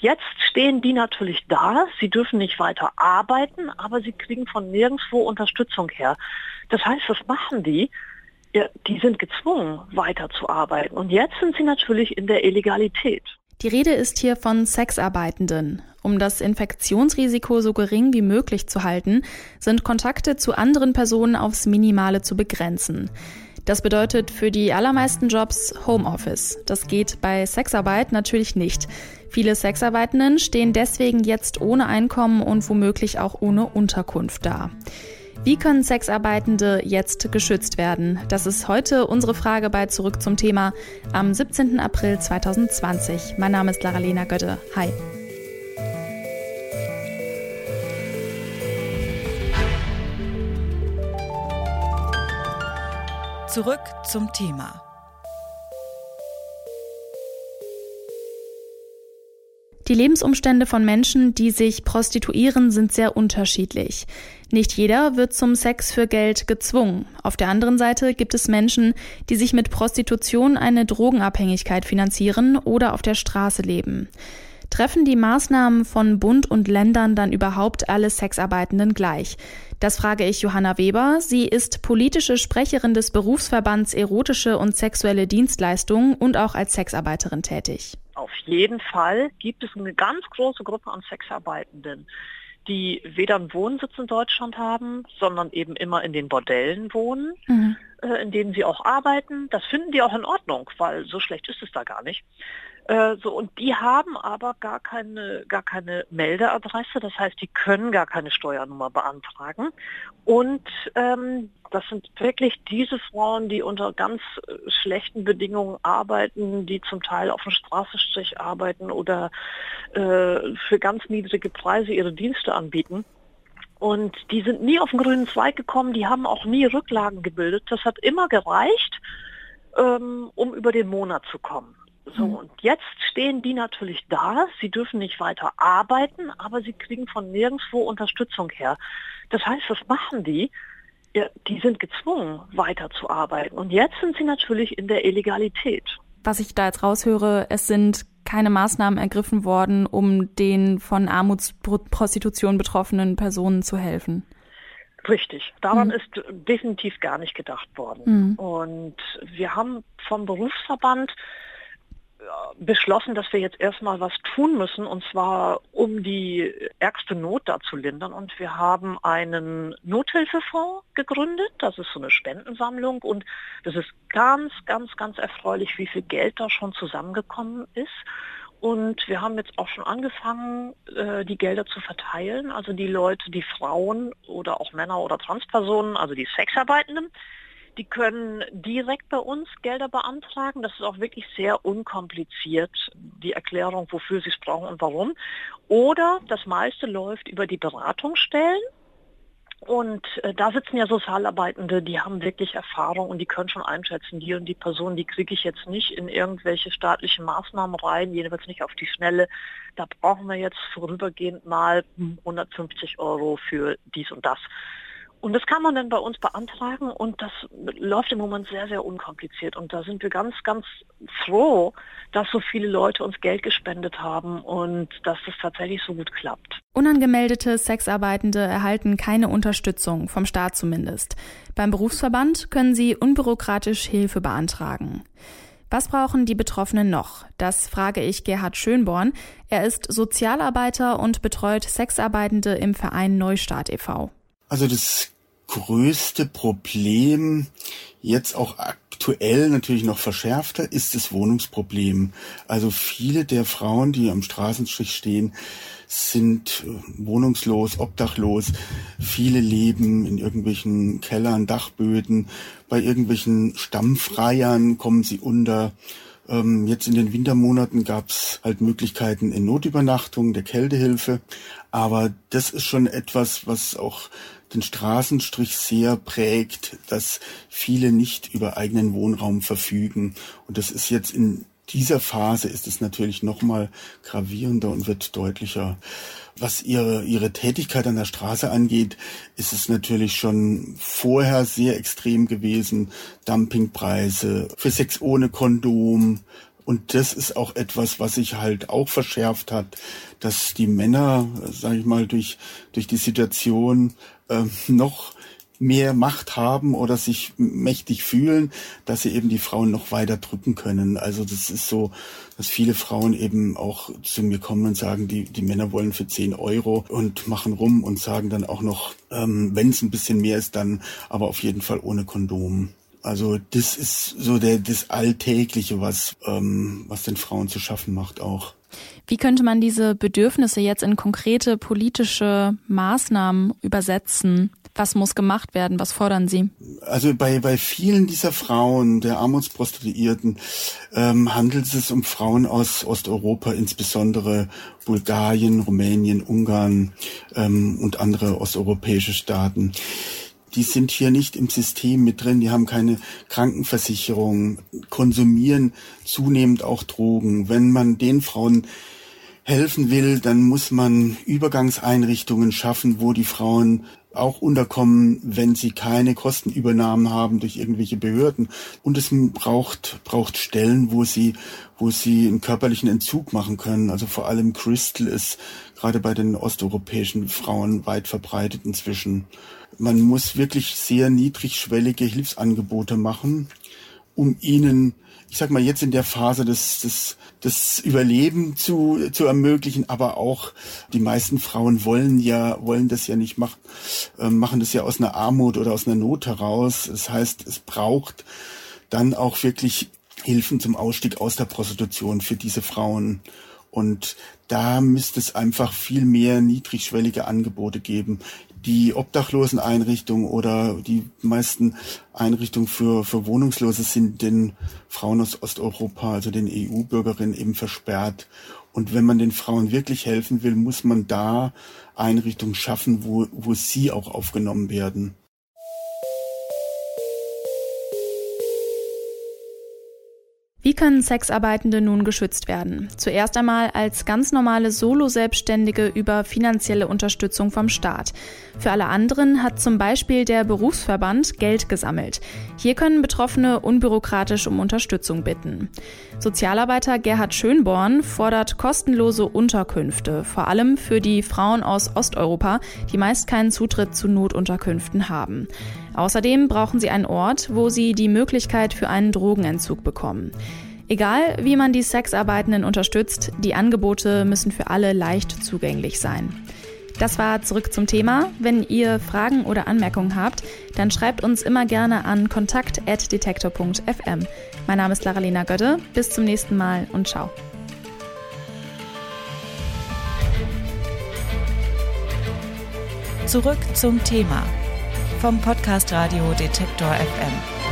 jetzt stehen die natürlich da. Sie dürfen nicht weiter arbeiten, aber sie kriegen von nirgendwo Unterstützung her. Das heißt, was machen die? Ja, die sind gezwungen, weiterzuarbeiten. Und jetzt sind sie natürlich in der Illegalität. Die Rede ist hier von Sexarbeitenden. Um das Infektionsrisiko so gering wie möglich zu halten, sind Kontakte zu anderen Personen aufs Minimale zu begrenzen. Das bedeutet für die allermeisten Jobs Homeoffice. Das geht bei Sexarbeit natürlich nicht. Viele Sexarbeitenden stehen deswegen jetzt ohne Einkommen und womöglich auch ohne Unterkunft da. Wie können Sexarbeitende jetzt geschützt werden? Das ist heute unsere Frage bei Zurück zum Thema am 17. April 2020. Mein Name ist Lara-Lena Götte. Hi. Zurück zum Thema. Die Lebensumstände von Menschen, die sich prostituieren, sind sehr unterschiedlich. Nicht jeder wird zum Sex für Geld gezwungen. Auf der anderen Seite gibt es Menschen, die sich mit Prostitution eine Drogenabhängigkeit finanzieren oder auf der Straße leben. Treffen die Maßnahmen von Bund und Ländern dann überhaupt alle Sexarbeitenden gleich? Das frage ich Johanna Weber. Sie ist politische Sprecherin des Berufsverbands Erotische und Sexuelle Dienstleistungen und auch als Sexarbeiterin tätig. Auf jeden Fall gibt es eine ganz große Gruppe an Sexarbeitenden, die weder einen Wohnsitz in Deutschland haben, sondern eben immer in den Bordellen wohnen, mhm. äh, in denen sie auch arbeiten. Das finden die auch in Ordnung, weil so schlecht ist es da gar nicht. Äh, so, und die haben aber gar keine, gar keine Meldeadresse, das heißt, die können gar keine Steuernummer beantragen. Und ähm, das sind wirklich diese Frauen, die unter ganz äh, schlechten Bedingungen arbeiten, die zum Teil auf dem Straßenstrich arbeiten oder äh, für ganz niedrige Preise ihre Dienste anbieten. Und die sind nie auf den grünen Zweig gekommen, die haben auch nie Rücklagen gebildet. Das hat immer gereicht, ähm, um über den Monat zu kommen. So, mhm. und jetzt stehen die natürlich da. Sie dürfen nicht weiter arbeiten, aber sie kriegen von nirgendwo Unterstützung her. Das heißt, was machen die? Ja, die sind gezwungen, weiterzuarbeiten. Und jetzt sind sie natürlich in der Illegalität. Was ich da jetzt raushöre, es sind keine Maßnahmen ergriffen worden, um den von Armutsprostitution betroffenen Personen zu helfen. Richtig, daran mhm. ist definitiv gar nicht gedacht worden. Mhm. Und wir haben vom Berufsverband beschlossen, dass wir jetzt erstmal was tun müssen, und zwar um die ärgste Not da zu lindern. Und wir haben einen Nothilfefonds gegründet. Das ist so eine Spendensammlung. Und das ist ganz, ganz, ganz erfreulich, wie viel Geld da schon zusammengekommen ist. Und wir haben jetzt auch schon angefangen, äh, die Gelder zu verteilen. Also die Leute, die Frauen oder auch Männer oder Transpersonen, also die Sexarbeitenden, die können direkt bei uns Gelder beantragen. Das ist auch wirklich sehr unkompliziert, die Erklärung, wofür sie es brauchen und warum. Oder das meiste läuft über die Beratungsstellen. Und äh, da sitzen ja Sozialarbeitende, die haben wirklich Erfahrung und die können schon einschätzen, die und die Person, die kriege ich jetzt nicht in irgendwelche staatlichen Maßnahmen rein, jedenfalls nicht auf die Schnelle. Da brauchen wir jetzt vorübergehend mal 150 Euro für dies und das. Und das kann man dann bei uns beantragen und das läuft im Moment sehr, sehr unkompliziert. Und da sind wir ganz, ganz froh, dass so viele Leute uns Geld gespendet haben und dass das tatsächlich so gut klappt. Unangemeldete Sexarbeitende erhalten keine Unterstützung, vom Staat zumindest. Beim Berufsverband können sie unbürokratisch Hilfe beantragen. Was brauchen die Betroffenen noch? Das frage ich Gerhard Schönborn. Er ist Sozialarbeiter und betreut Sexarbeitende im Verein Neustart e.V. Also das größte Problem, jetzt auch aktuell natürlich noch verschärfter, ist das Wohnungsproblem. Also viele der Frauen, die am Straßenstrich stehen, sind äh, wohnungslos, obdachlos. Viele leben in irgendwelchen Kellern, Dachböden, bei irgendwelchen Stammfreiern kommen sie unter. Ähm, jetzt in den Wintermonaten gab's halt Möglichkeiten in Notübernachtung, der Kältehilfe. Aber das ist schon etwas, was auch den Straßenstrich sehr prägt, dass viele nicht über eigenen Wohnraum verfügen. Und das ist jetzt in dieser Phase ist es natürlich noch mal gravierender und wird deutlicher. Was ihre, ihre Tätigkeit an der Straße angeht, ist es natürlich schon vorher sehr extrem gewesen. Dumpingpreise für Sex ohne Kondom, Und das ist auch etwas, was sich halt auch verschärft hat, dass die Männer, sage ich mal, durch, durch die Situation äh, noch mehr Macht haben oder sich mächtig fühlen, dass sie eben die Frauen noch weiter drücken können. Also das ist so, dass viele Frauen eben auch zu mir kommen und sagen, die, die Männer wollen für 10 Euro und machen rum und sagen dann auch noch, ähm, wenn es ein bisschen mehr ist, dann aber auf jeden Fall ohne Kondom. Also das ist so der das Alltägliche, was ähm, was den Frauen zu schaffen macht auch. Wie könnte man diese Bedürfnisse jetzt in konkrete politische Maßnahmen übersetzen? Was muss gemacht werden? Was fordern Sie? Also bei, bei vielen dieser Frauen, der Armutsprostituierten, ähm, handelt es um Frauen aus Osteuropa, insbesondere Bulgarien, Rumänien, Ungarn ähm, und andere osteuropäische Staaten die sind hier nicht im System mit drin, die haben keine Krankenversicherung, konsumieren zunehmend auch Drogen. Wenn man den Frauen helfen will, dann muss man Übergangseinrichtungen schaffen, wo die Frauen auch unterkommen, wenn sie keine Kostenübernahmen haben durch irgendwelche Behörden. Und es braucht, braucht Stellen, wo sie, wo sie einen körperlichen Entzug machen können. Also vor allem Crystal ist gerade bei den osteuropäischen Frauen weit verbreitet inzwischen. Man muss wirklich sehr niedrigschwellige Hilfsangebote machen, um ihnen ich sag mal, jetzt in der Phase des, des, des Überleben zu, zu ermöglichen, aber auch die meisten Frauen wollen ja, wollen das ja nicht machen, äh, machen das ja aus einer Armut oder aus einer Not heraus. Das heißt, es braucht dann auch wirklich Hilfen zum Ausstieg aus der Prostitution für diese Frauen. Und da müsste es einfach viel mehr niedrigschwellige Angebote geben die Obdachloseneinrichtungen oder die meisten Einrichtungen für, für Wohnungslose sind den Frauen aus Osteuropa, also den EU-Bürgerinnen eben versperrt. Und wenn man den Frauen wirklich helfen will, muss man da Einrichtungen schaffen, wo, wo sie auch aufgenommen werden. Können Sexarbeitende nun geschützt werden? Zuerst einmal als ganz normale Solo-Selbstständige über finanzielle Unterstützung vom Staat. Für alle anderen hat zum Beispiel der Berufsverband Geld gesammelt. Hier können Betroffene unbürokratisch um Unterstützung bitten. Sozialarbeiter Gerhard Schönborn fordert kostenlose Unterkünfte, vor allem für die Frauen aus Osteuropa, die meist keinen Zutritt zu Notunterkünften haben. Außerdem brauchen sie einen Ort, wo sie die Möglichkeit für einen Drogenentzug bekommen. Egal, wie man die Sexarbeitenden unterstützt, die Angebote müssen für alle leicht zugänglich sein. Das war zurück zum Thema. Wenn ihr Fragen oder Anmerkungen habt, dann schreibt uns immer gerne an kontakt.detektor.fm. Mein Name ist Laralena Götte. Bis zum nächsten Mal und ciao. Zurück zum Thema vom Podcast Radio Detektor FM.